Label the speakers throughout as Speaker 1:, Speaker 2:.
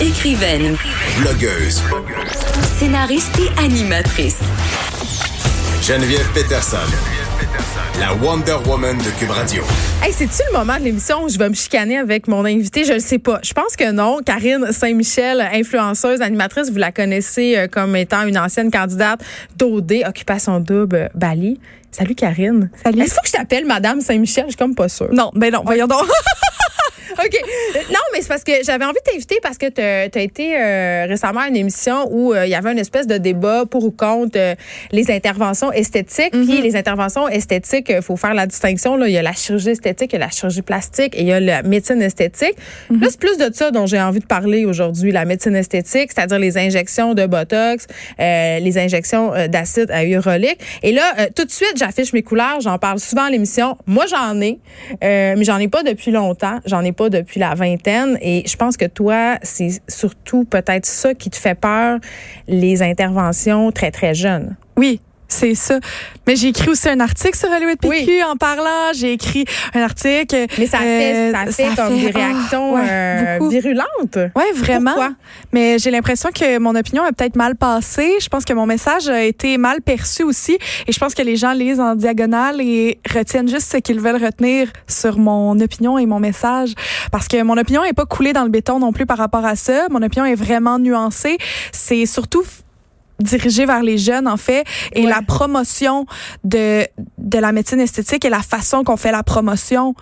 Speaker 1: Écrivaine,
Speaker 2: Blogueuse.
Speaker 1: scénariste et animatrice.
Speaker 2: Geneviève Peterson. La Wonder Woman de Cube Radio.
Speaker 3: Hey, c'est-tu le moment de l'émission où je vais me chicaner avec mon invité? Je le sais pas. Je pense que non. Karine Saint-Michel, influenceuse, animatrice, vous la connaissez euh, comme étant une ancienne candidate d'OD, Occupation Double, Bali. Salut Karine.
Speaker 4: Salut.
Speaker 3: Est-ce qu'il faut que je t'appelle Madame Saint-Michel? Je suis comme pas sûre.
Speaker 4: Non, ben non, voyons donc.
Speaker 3: OK. Euh, Non, mais c'est parce que j'avais envie de t'inviter parce que tu as été euh, récemment à une émission où euh, il y avait une espèce de débat pour ou contre euh, les interventions esthétiques. Puis les interventions esthétiques, il faut faire la distinction. Là. Il y a la chirurgie esthétique, il y a la chirurgie plastique et il y a la médecine esthétique. Là, c'est plus de ça dont j'ai envie de parler aujourd'hui, la médecine esthétique, c'est-à-dire les injections de Botox, euh, les injections euh, d'acide hyaluronique. Et là, euh, tout de suite, j'affiche mes couleurs, j'en parle souvent à l'émission. Moi, j'en ai, euh, mais j'en ai pas depuis longtemps. J'en ai pas depuis la vingtaine. Et je pense que toi, c'est surtout peut-être ça qui te fait peur, les interventions très, très jeunes.
Speaker 4: Oui. C'est ça. Mais j'ai écrit aussi un article sur Hollywood PQ
Speaker 3: Oui.
Speaker 4: en parlant. J'ai écrit un article.
Speaker 3: Mais ça fait,
Speaker 4: euh,
Speaker 3: ça fait comme
Speaker 4: fait-
Speaker 3: des réactions
Speaker 4: Ah, ouais,
Speaker 3: euh, virulentes.
Speaker 4: Ouais, vraiment.
Speaker 3: Pourquoi?
Speaker 4: Mais j'ai l'impression que mon opinion a peut-être mal passé. Je pense que mon message a été mal perçu aussi. Et je pense que les gens lisent en diagonale et retiennent juste ce qu'ils veulent retenir sur mon opinion et mon message. Parce que mon opinion est pas coulée dans le béton non plus par rapport à ça. Mon opinion est vraiment nuancée. C'est surtout dirigé vers les jeunes en fait et
Speaker 3: Ouais.
Speaker 4: la promotion de de la médecine esthétique et la façon qu'on fait la promotion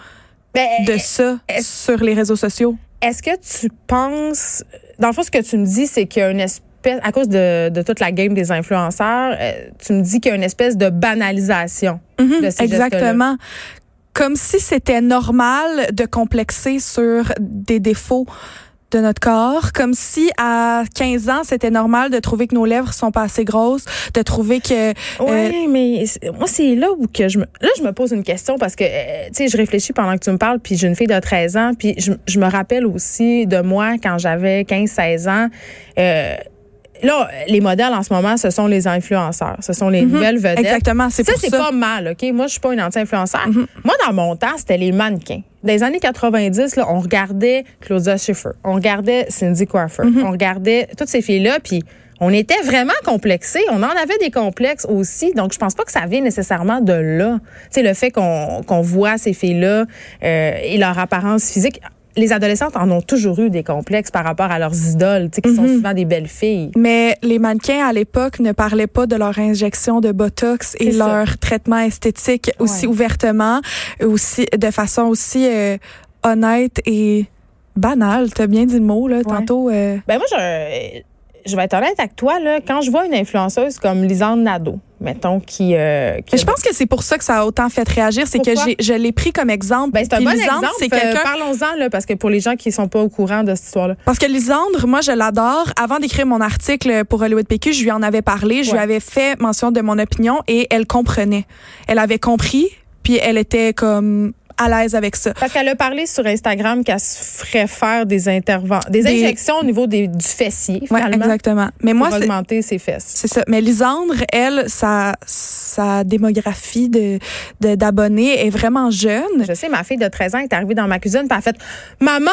Speaker 3: Ben,
Speaker 4: de ça sur les réseaux sociaux.
Speaker 3: Est-ce que tu penses, dans le fond, ce que tu me dis, c'est qu'il y a une espèce, à cause de, de toute la game des influenceurs, euh, tu me dis qu'il y a une espèce de banalisation
Speaker 4: Mhm,
Speaker 3: de ces
Speaker 4: exactement. Comme si c'était normal de complexer sur des défauts de notre corps, comme si à 15 ans, c'était normal de trouver que nos lèvres sont pas assez grosses, de trouver que
Speaker 3: Oui, mais moi, c'est là où que je me, là, je me pose une question parce que, euh, tu sais, je réfléchis pendant que tu me parles, puis j'ai une fille de 13 ans, puis je, je me rappelle aussi de moi quand j'avais 15-16 ans. Euh, là, les modèles en ce moment, ce sont les influenceurs. Ce sont les nouvelles vedettes.
Speaker 4: exactement, c'est
Speaker 3: Ça, c'est pas mal, OK? Moi, je suis pas une anti-influenceur. Moi, dans mon temps, c'était les mannequins. Dans les années 90, là, on regardait Claudia Schiffer, on regardait Cindy Crawford, on regardait toutes ces filles-là, puis on était vraiment complexés. On en avait des complexes aussi. Donc, je pense pas que ça vient nécessairement de là. Tu sais, le fait qu'on qu'on voit ces filles-là euh, et leur apparence physique. Les adolescentes en ont toujours eu des complexes par rapport à leurs idoles, tu sais, qui sont souvent des belles filles.
Speaker 4: Mais les mannequins à l'époque ne parlaient pas de leur injection de botox et
Speaker 3: ça.
Speaker 4: leur traitement esthétique aussi
Speaker 3: Ouais.
Speaker 4: ouvertement, aussi de façon aussi euh, honnête et banale. T'as bien dit le mot là tantôt. euh,
Speaker 3: Ben moi, je, je vais être honnête avec toi, là, quand je vois une influenceuse comme Lisande Nadeau, mettons, qui... euh, qui
Speaker 4: Mais je pense que c'est pour ça que ça a autant fait réagir, c'est que je l'ai pris comme exemple.
Speaker 3: Ben, c'est un bon
Speaker 4: Lisandre,
Speaker 3: exemple. Euh, Parlons-en, là, parce que pour les gens qui sont pas au courant de cette histoire-là.
Speaker 4: Parce que Lisandre, moi, je l'adore. Avant d'écrire mon article pour Hollywood PQ, je lui en avais parlé, je lui avais fait mention de mon opinion et elle comprenait. Elle avait compris, puis elle était comme à l'aise avec ça.
Speaker 3: Parce qu'elle a parlé sur Instagram qu'elle se ferait faire des interventions, des,
Speaker 4: Des-
Speaker 3: injections au niveau des, du fessier,
Speaker 4: Ouais, exactement. Mais
Speaker 3: pour
Speaker 4: moi, c'est
Speaker 3: augmenter ses fesses.
Speaker 4: c'est ça. Mais Lisandre, elle, sa, sa démographie de d'abonnés est vraiment jeune.
Speaker 3: Je sais, ma fille de 13 ans est arrivée dans ma cuisine elle a fait « Maman,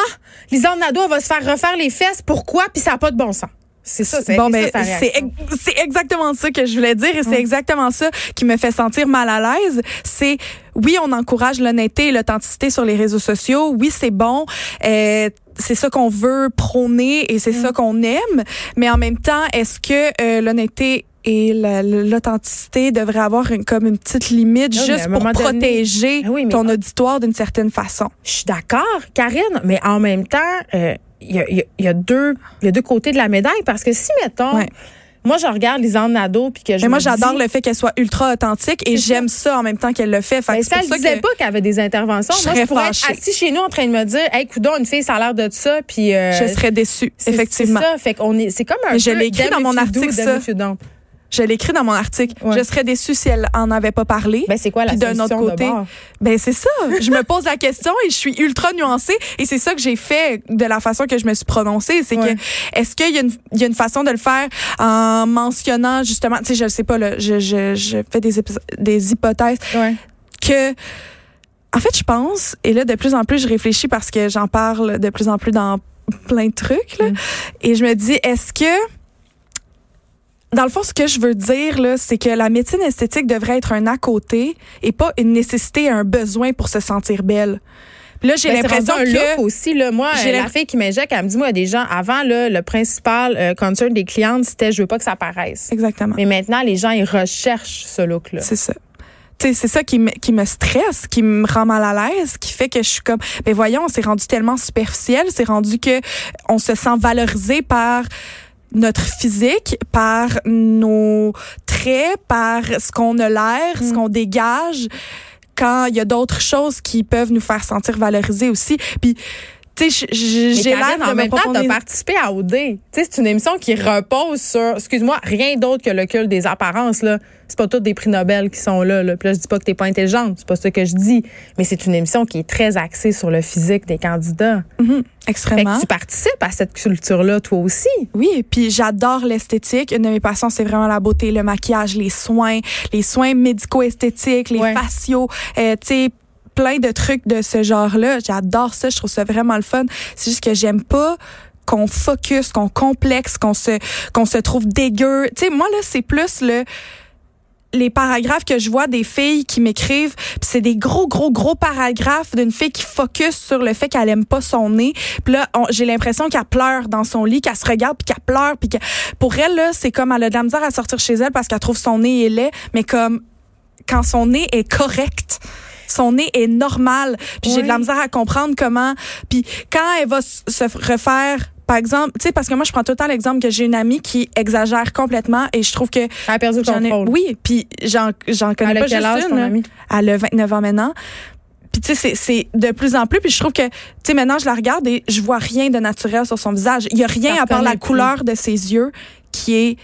Speaker 3: Lisande Nadeau, elle va se faire refaire les fesses. Pourquoi? Puis ça n'a pas de bon sens. » C'est ça, c'est
Speaker 4: Bon,
Speaker 3: c'est
Speaker 4: ben, c'est exactement ça que je voulais dire et c'est exactement ça qui me fait sentir mal à l'aise. C'est oui, on encourage l'honnêteté et l'authenticité sur les réseaux sociaux. Oui, c'est bon. Euh, c'est ça qu'on veut prôner et c'est ça qu'on aime. Mais en même temps, est-ce que euh, l'honnêteté et la- l'authenticité devraient avoir une, comme une petite limite juste pour
Speaker 3: donné-
Speaker 4: protéger
Speaker 3: Ah oui,
Speaker 4: ton auditoire d'une certaine façon?
Speaker 3: Je suis d'accord, Karine, mais en même temps, euh, il y, a, y a- y a deux, il y a deux côtés de la médaille parce que si, mettons,
Speaker 4: Ouais.
Speaker 3: Moi, je regarde Lisande Nadeau puis que je
Speaker 4: Mais moi, j'adore le fait qu'elle soit ultra authentique et
Speaker 3: ça.
Speaker 4: j'aime ça en même temps qu'elle le fait. Fait
Speaker 3: Ben,
Speaker 4: que
Speaker 3: si
Speaker 4: c'est
Speaker 3: elle
Speaker 4: ça
Speaker 3: disait
Speaker 4: que-
Speaker 3: pas qu'elle avait des interventions,
Speaker 4: Je
Speaker 3: moi, je pourrais être assis chez nous en train de me dire, hey, coudon, une fille, ça a l'air de ça, puis. euh,
Speaker 4: je serais déçue, effectivement.
Speaker 3: C'est ça, fait qu'on est, c'est comme un
Speaker 4: Mais je
Speaker 3: peu
Speaker 4: l'ai écrit dans mon article, ça. Je l'ai écrit dans mon article.
Speaker 3: Ouais.
Speaker 4: Je serais déçue si elle en avait pas parlé.
Speaker 3: Ben, c'est quoi la
Speaker 4: Puis d'un autre
Speaker 3: de
Speaker 4: côté,
Speaker 3: bord?
Speaker 4: ben c'est ça. je me pose la question et je suis ultra nuancée et c'est ça que j'ai fait de la façon que je me suis prononcée. C'est
Speaker 3: Ouais.
Speaker 4: que est-ce qu'il y, a une- il y a une façon de le faire en mentionnant justement, tu sais, je le sais pas là, je, je, je fais des, des hypothèses
Speaker 3: Ouais.
Speaker 4: que en fait, je pense, et là, de plus en plus, je réfléchis parce que j'en parle de plus en plus dans plein de trucs. Là. Et je me dis, est-ce que dans le fond, ce que je veux dire, là, c'est que la médecine esthétique devrait être un à côté et pas une nécessité, un besoin pour se sentir belle. Puis là, j'ai
Speaker 3: Ben,
Speaker 4: l'impression que
Speaker 3: look aussi là moi
Speaker 4: J'ai
Speaker 3: euh, la fille qui m'injecte elle me dit moi des gens avant là, le principal euh, concern des clientes c'était je veux pas que ça paraisse
Speaker 4: exactement.
Speaker 3: mais maintenant les gens ils recherchent ce look là
Speaker 4: C'est ça. C'est ça qui me, qui me stresse, qui me rend mal à l'aise, qui fait que je suis comme, ben voyons, on s'est rendu tellement superficiel, c'est rendu que on se sent valorisé par notre physique, par nos traits, par ce qu'on a l'air, ce qu'on dégage, quand il y a d'autres choses qui peuvent nous faire sentir valorisés aussi. Puis, tu sais, j'ai l'air de
Speaker 3: en
Speaker 4: me
Speaker 3: même temps, participé à OD. Tu sais, c'est une émission qui repose sur, excuse-moi, rien d'autre que le culte des apparences, là. C'est pas tous des prix Nobel qui sont là, là. Puis là, je dis pas que t'es pas intelligente. C'est pas ce que je dis. Mais c'est une émission qui est très axée sur le physique des candidats.
Speaker 4: Mhm,
Speaker 3: Fait
Speaker 4: extrêmement.
Speaker 3: que tu participes à cette culture-là, toi aussi.
Speaker 4: Oui, puis j'adore l'esthétique. Une de mes passions, c'est vraiment la beauté, le maquillage, les soins, les soins médico-esthétiques, les
Speaker 3: Ouais.
Speaker 4: faciaux, euh, tu sais, plein de trucs de ce genre-là. J'adore ça, je trouve ça vraiment le fun. C'est juste que j'aime pas qu'on focus, qu'on complexe, qu'on se qu'on se trouve dégueu. Tu sais, moi là, c'est plus le les paragraphes que je vois des filles qui m'écrivent, c'est des gros gros gros paragraphes d'une fille qui focus sur le fait qu'elle aime pas son nez. Puis là, j'ai l'impression qu'elle pleure dans son lit, qu'elle se regarde puis qu'elle pleure puis que pour elle là, c'est comme elle a de la misère à sortir chez elle parce qu'elle trouve son nez est laid, mais comme quand son nez est correct. Son nez est normal. Puis j'ai de la misère à comprendre comment. Puis quand elle va se refaire, par exemple, tu sais, parce que moi je prends tout le temps l'exemple que j'ai une amie qui exagère complètement et je trouve que
Speaker 3: Elle a perdu le
Speaker 4: ai,
Speaker 3: contrôle.
Speaker 4: oui, puis j'en j'en connais
Speaker 3: Elle a
Speaker 4: pas juste
Speaker 3: âge,
Speaker 4: une.
Speaker 3: ton amie?
Speaker 4: Elle a 29 ans maintenant. Puis tu sais c'est c'est de plus en plus puis je trouve que tu sais maintenant je la regarde et je vois rien de naturel sur son visage. Il y a rien à part la couleur de ses yeux qui est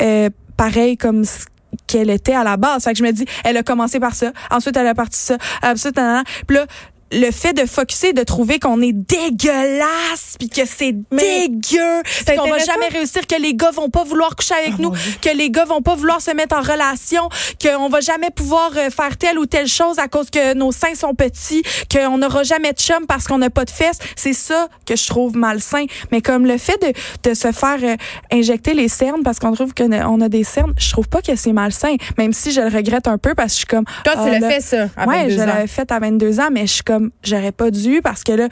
Speaker 4: euh, pareil comme ce qu'elle était à la base. Fait que je me dis elle a commencé par ça, ensuite elle a parti ça, ensuite nanana. puis là le fait de focuser, de trouver qu'on est dégueulasse, puis que c'est dégueu, qu'on va jamais réussir, que les gars vont pas vouloir coucher avec
Speaker 3: Oh,
Speaker 4: nous, que les gars vont pas vouloir se mettre en relation, qu'on va jamais pouvoir euh, faire telle ou telle chose à cause que nos seins sont petits, qu'on n'aura jamais de chum parce qu'on n'a pas de fesses. C'est ça que je trouve malsain. Mais comme le fait de, de se faire euh, injecter les cernes parce qu'on trouve qu'on a des cernes, je trouve pas que c'est malsain. Même si je le regrette un peu parce que je suis comme...
Speaker 3: Toi, tu
Speaker 4: ah,
Speaker 3: l'as fait, ça, à
Speaker 4: ouais,
Speaker 3: 22
Speaker 4: je l'avais fait à 22 ans, mais je suis comme, j'aurais pas dû parce que là,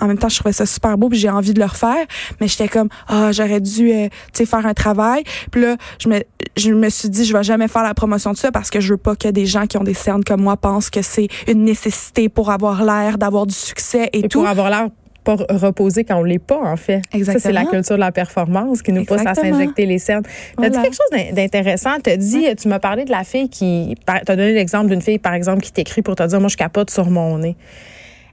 Speaker 4: en même temps, je trouvais ça super beau puis j'ai envie de le refaire, mais j'étais comme, ah, j'aurais dû, euh, tu sais, faire un travail. Puis là, je me, je me suis dit, je vais jamais faire la promotion de ça parce que je veux pas que des gens qui ont des cernes comme moi pensent que c'est une nécessité pour avoir l'air, d'avoir du succès et,
Speaker 3: Et
Speaker 4: tout.
Speaker 3: pour avoir l'air pas reposé quand on l'est pas, en fait. Ça, c'est la
Speaker 4: Exactement.
Speaker 3: culture de la performance qui nous pousse à
Speaker 4: Exactement.
Speaker 3: s'injecter les cernes. Tu as dit
Speaker 4: Voilà.
Speaker 3: quelque chose d'in- d'intéressant. Tu dit, tu m'as parlé de la fille qui. Tu as donné l'exemple d'une fille, par exemple, qui t'écrit pour te dire Moi, je capote sur mon nez.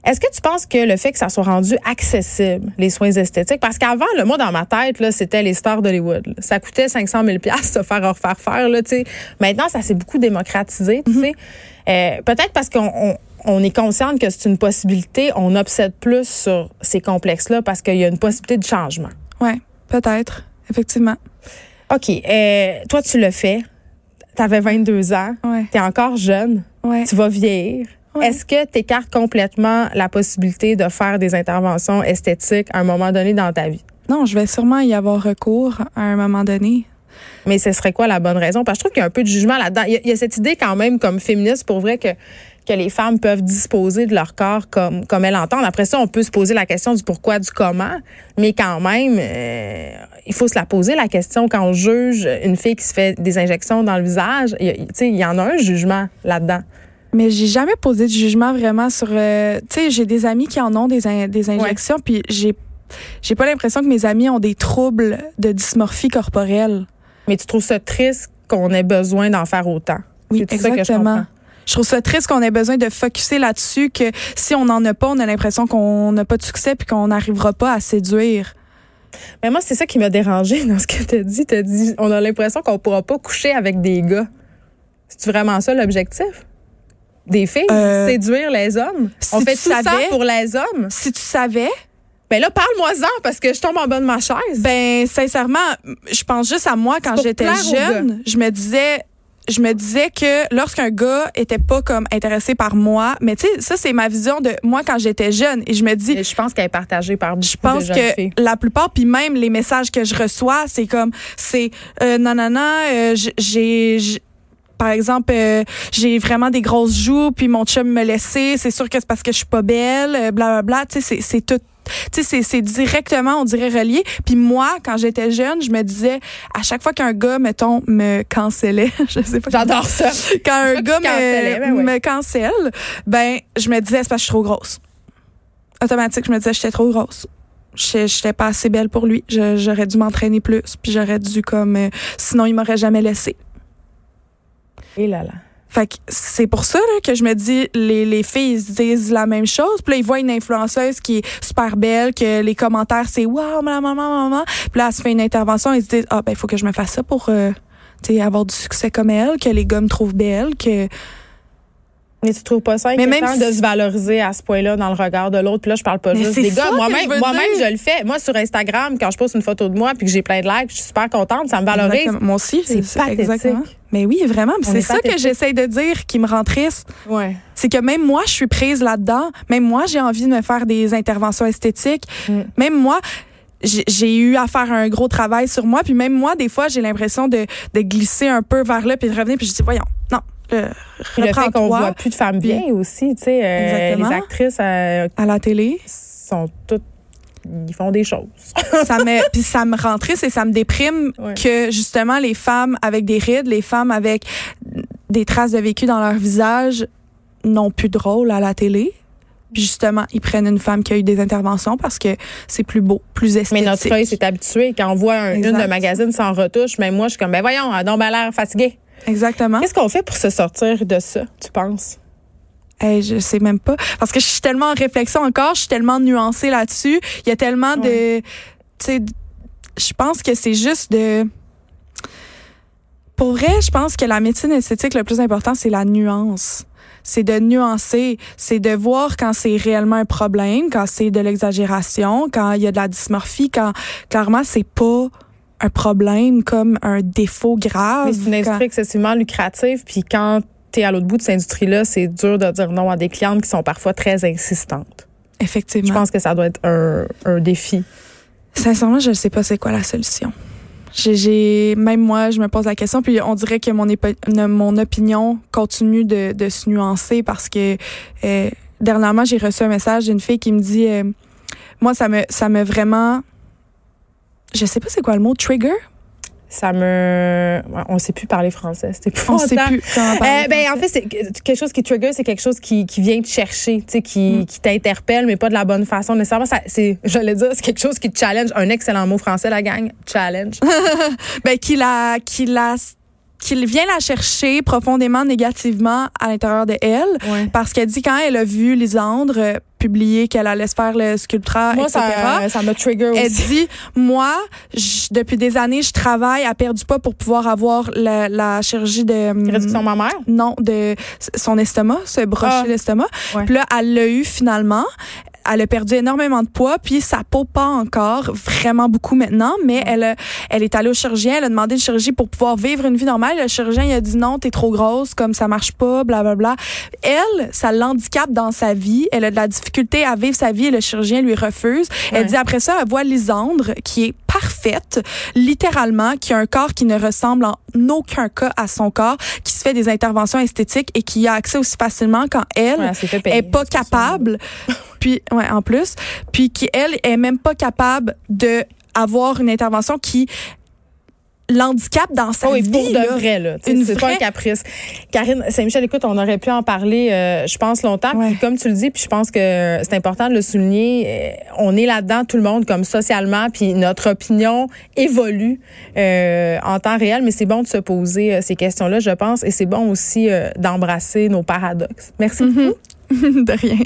Speaker 3: Est-ce que tu penses que le fait que ça soit rendu accessible, les soins esthétiques, parce qu'avant, le moi, dans ma tête, là, c'était les stars d'Hollywood. là. Ça coûtait 500 000 se faire refaire faire, là, tu sais. Maintenant, ça s'est beaucoup démocratisé, tu sais. Euh, Peut-être parce qu'on on, on est consciente que c'est une possibilité, on obsède plus sur ces complexes-là parce qu'il y a une possibilité de changement.
Speaker 4: Ouais, peut-être, effectivement.
Speaker 3: OK. euh, toi, tu le fais. Tu avais 22 ans.
Speaker 4: Ouais.
Speaker 3: Tu es encore jeune.
Speaker 4: Ouais.
Speaker 3: Tu vas vieillir.
Speaker 4: Ouais.
Speaker 3: Est-ce que tu écartes complètement la possibilité de faire des interventions esthétiques à un moment donné dans ta vie?
Speaker 4: Non, je vais sûrement y avoir recours à un moment donné.
Speaker 3: Mais ce serait quoi la bonne raison? Parce que je trouve qu'il y a un peu de jugement là-dedans. Il y a cette idée quand même, comme féministe, pour vrai, que, que les femmes peuvent disposer de leur corps comme, comme elles l'entendent. Après ça, on peut se poser la question du pourquoi, du comment. Mais quand même, euh, il faut se la poser, la question, quand on juge une fille qui se fait des injections dans le visage. Il y il en a un jugement là-dedans.
Speaker 4: Mais j'ai jamais posé de jugement vraiment sur. euh, tu sais, j'ai des amis qui en ont des, in- des injections, puis j'ai j'ai pas l'impression que mes amis ont des troubles de dysmorphie corporelle.
Speaker 3: Mais tu trouves ça triste qu'on ait besoin d'en faire autant?
Speaker 4: Oui,
Speaker 3: C'est tout ça que je
Speaker 4: exactement. Je trouve ça triste qu'on ait besoin de focuser là-dessus, que si on n'en a pas, on a l'impression qu'on n'a pas de succès puis qu'on n'arrivera pas à séduire.
Speaker 3: Mais moi, c'est ça qui m'a dérangé dans ce que tu as dit. Tu dit, on a l'impression qu'on pourra pas coucher avec des gars. C'est vraiment ça l'objectif? Des filles?
Speaker 4: Euh,
Speaker 3: séduire les hommes?
Speaker 4: si
Speaker 3: on fait
Speaker 4: tu
Speaker 3: tout ça
Speaker 4: savais-
Speaker 3: pour les hommes?
Speaker 4: Si tu savais,
Speaker 3: Ben là, parle-moi-en parce que je tombe en bas de ma chaise.
Speaker 4: ben sincèrement, je pense juste à moi quand j'étais jeune. Je me disais, je me disais que lorsqu'un gars était pas comme intéressé par moi, mais tu sais, ça c'est ma vision de moi quand j'étais jeune et je me dis
Speaker 3: Et je pense qu'elle est partagée par beaucoup
Speaker 4: je pense
Speaker 3: de
Speaker 4: que
Speaker 3: filles.
Speaker 4: la plupart puis même les messages que je reçois, c'est comme c'est euh, non non non, euh, j'ai par exemple, euh, j'ai vraiment des grosses joues, puis mon chum me laissait. C'est sûr que c'est parce que je suis pas belle, euh, bla bla bla. Tu sais, c'est tout. Tu sais, c'est- directement, on dirait, relié. Puis moi, quand j'étais jeune, je me disais, à chaque fois qu'un gars, mettons, me cancellait, je sais pas.
Speaker 3: J'adore ça.
Speaker 4: Quand un gars me,
Speaker 3: ben ouais.
Speaker 4: me cancelle, ben, je me disais, c'est parce que je suis trop grosse. Automatique, je me disais, j'étais trop grosse. Je J'étais pas assez belle pour lui. J'aurais dû m'entraîner plus, puis j'aurais dû comme, euh, sinon il m'aurait jamais laissé.
Speaker 3: Et là là.
Speaker 4: Fait que c'est pour ça là, que je me dis, les, les filles ils se disent la même chose. Puis là, ils voient une influenceuse qui est super belle, que les commentaires, c'est « Wow, maman, maman, maman ». Puis là, elle se fait une intervention, ils se disent « Ah, ben, il faut que je me fasse ça pour euh, avoir du succès comme elle, que les gars me trouvent belle, que... »
Speaker 3: Mais tu trouves pas ça inquiétant
Speaker 4: même
Speaker 3: de
Speaker 4: si-
Speaker 3: se valoriser à ce point-là dans le regard de l'autre? Puis là, je parle pas
Speaker 4: Mais
Speaker 3: juste des gars. Moi-même,
Speaker 4: je
Speaker 3: le fais. Moi, sur Instagram, quand je poste une photo de moi puis que j'ai plein de likes, je suis super contente. Ça me valorise.
Speaker 4: Exactement. Moi aussi,
Speaker 3: C'est pathétique.
Speaker 4: exactement. Mais oui, vraiment. C'est
Speaker 3: est
Speaker 4: ça que j'essaie de dire qui me rend triste.
Speaker 3: Ouais.
Speaker 4: C'est que même moi, je suis prise là-dedans. Même moi, j'ai envie de me faire des interventions esthétiques.
Speaker 3: Mm.
Speaker 4: Même moi, j'ai j'ai eu à faire un gros travail sur moi. Puis même moi, des fois, j'ai l'impression de, de glisser un peu vers là puis de revenir. Puis je dis, voyons, non,
Speaker 3: Puis le fait qu'on voit plus de femmes bien aussi, tu sais, euh, les actrices euh,
Speaker 4: à la télé.
Speaker 3: sont toutes, ils font des choses.
Speaker 4: ça me puis ça me rend triste et ça me déprime
Speaker 3: Ouais.
Speaker 4: que justement les femmes avec des rides, les femmes avec des traces de vécu dans leur visage n'ont plus de rôle à la télé. Puis justement, ils prennent une femme qui a eu des interventions parce que c'est plus beau, plus
Speaker 3: Mais
Speaker 4: esthétique.
Speaker 3: notre œil s'est habitué. Quand on voit un- une de magazine sans retouche, même moi, je suis comme, ben voyons, elle a l'air fatiguée.
Speaker 4: Exactement.
Speaker 3: Qu'est-ce qu'on fait pour se sortir de ça, tu penses?
Speaker 4: Hey, je sais même pas parce que je suis tellement en réflexion encore, je suis tellement nuancée là-dessus. Il y a tellement de tu sais je pense que c'est juste de Pour vrai, je pense que la médecine esthétique le plus important c'est la nuance. C'est de nuancer, c'est de voir quand c'est réellement un problème, quand c'est de l'exagération, quand il y a de la dysmorphie, quand clairement c'est pas un problème comme un défaut grave.
Speaker 3: Mais c'est une
Speaker 4: Quand-
Speaker 3: industrie excessivement lucrative, puis quand tu es à l'autre bout de cette industrie-là, c'est dur de dire non à des clientes qui sont parfois très insistantes.
Speaker 4: Effectivement.
Speaker 3: Je pense que ça doit être un, un défi.
Speaker 4: Sincèrement, je ne sais pas c'est quoi la solution. J'ai- même moi, je me pose la question, puis on dirait que mon, mon opinion continue de, de se nuancer parce que euh, dernièrement, j'ai reçu un message d'une fille qui me dit, euh, moi, ça me, ça me vraiment, je sais pas c'est quoi le mot, trigger?
Speaker 3: Ça me. On sait plus parler français. C'était plus
Speaker 4: On sait plus comment parler
Speaker 3: Euh, ben, en fait, c'est quelque chose qui trigger, c'est quelque chose qui, qui vient te chercher, tu sais, qui,
Speaker 4: Mm.
Speaker 3: qui t'interpelle, mais pas de la bonne façon nécessairement. Ça, c'est, j'allais dire, c'est quelque chose qui te challenge. Un excellent mot français, la gang. Challenge.
Speaker 4: ben, qu'il a, qu'il a, qu'il vient la chercher profondément négativement à l'intérieur de elle.
Speaker 3: Ouais.
Speaker 4: Parce qu'elle dit quand elle a vu Lisandre euh, publier qu'elle allait se faire le sculpteur,
Speaker 3: Moi,
Speaker 4: etc.
Speaker 3: ça, ça me trigger
Speaker 4: Elle
Speaker 3: aussi.
Speaker 4: dit, moi, je- depuis des années, je travaille à perdre du poids pour pouvoir avoir la, la chirurgie de... hum,
Speaker 3: Réduction mammaire?
Speaker 4: Non, de son estomac, se brocher
Speaker 3: Ah.
Speaker 4: l'estomac.
Speaker 3: Ouais.
Speaker 4: Puis là, elle l'a eu finalement. Elle a perdu énormément de poids, puis sa peau pas encore vraiment beaucoup maintenant, mais elle, a- elle est allée au chirurgien, elle a demandé une chirurgie pour pouvoir vivre une vie normale. Le chirurgien il a dit non, t'es trop grosse, comme ça marche pas, blablabla. Elle, ça l'handicape dans sa vie, elle a de la difficulté à vivre sa vie et le chirurgien lui refuse. Elle dit après ça, elle voit Lisandre qui est parfaite, littéralement, qui a un corps qui ne ressemble en aucun cas à son corps, qui se fait des interventions esthétiques et qui a accès aussi facilement quand elle
Speaker 3: Ouais, payer,
Speaker 4: est pas capable. puis ouais, en plus, puis qui elle est même pas capable de avoir une intervention qui l'handicap dans sa
Speaker 3: Oh, et
Speaker 4: vie.
Speaker 3: pour de vrai, là. C'est pas un caprice. Karine Saint-Michel, écoute, on aurait pu en parler, euh, je pense, longtemps.
Speaker 4: Ouais.
Speaker 3: Puis comme tu le dis, puis je pense que c'est important de le souligner, euh, on est là-dedans, tout le monde, comme socialement, puis notre opinion évolue euh, en temps réel, mais c'est bon de se poser euh, ces questions-là, je pense, et c'est bon aussi euh, d'embrasser nos paradoxes. Merci beaucoup.
Speaker 4: de rien.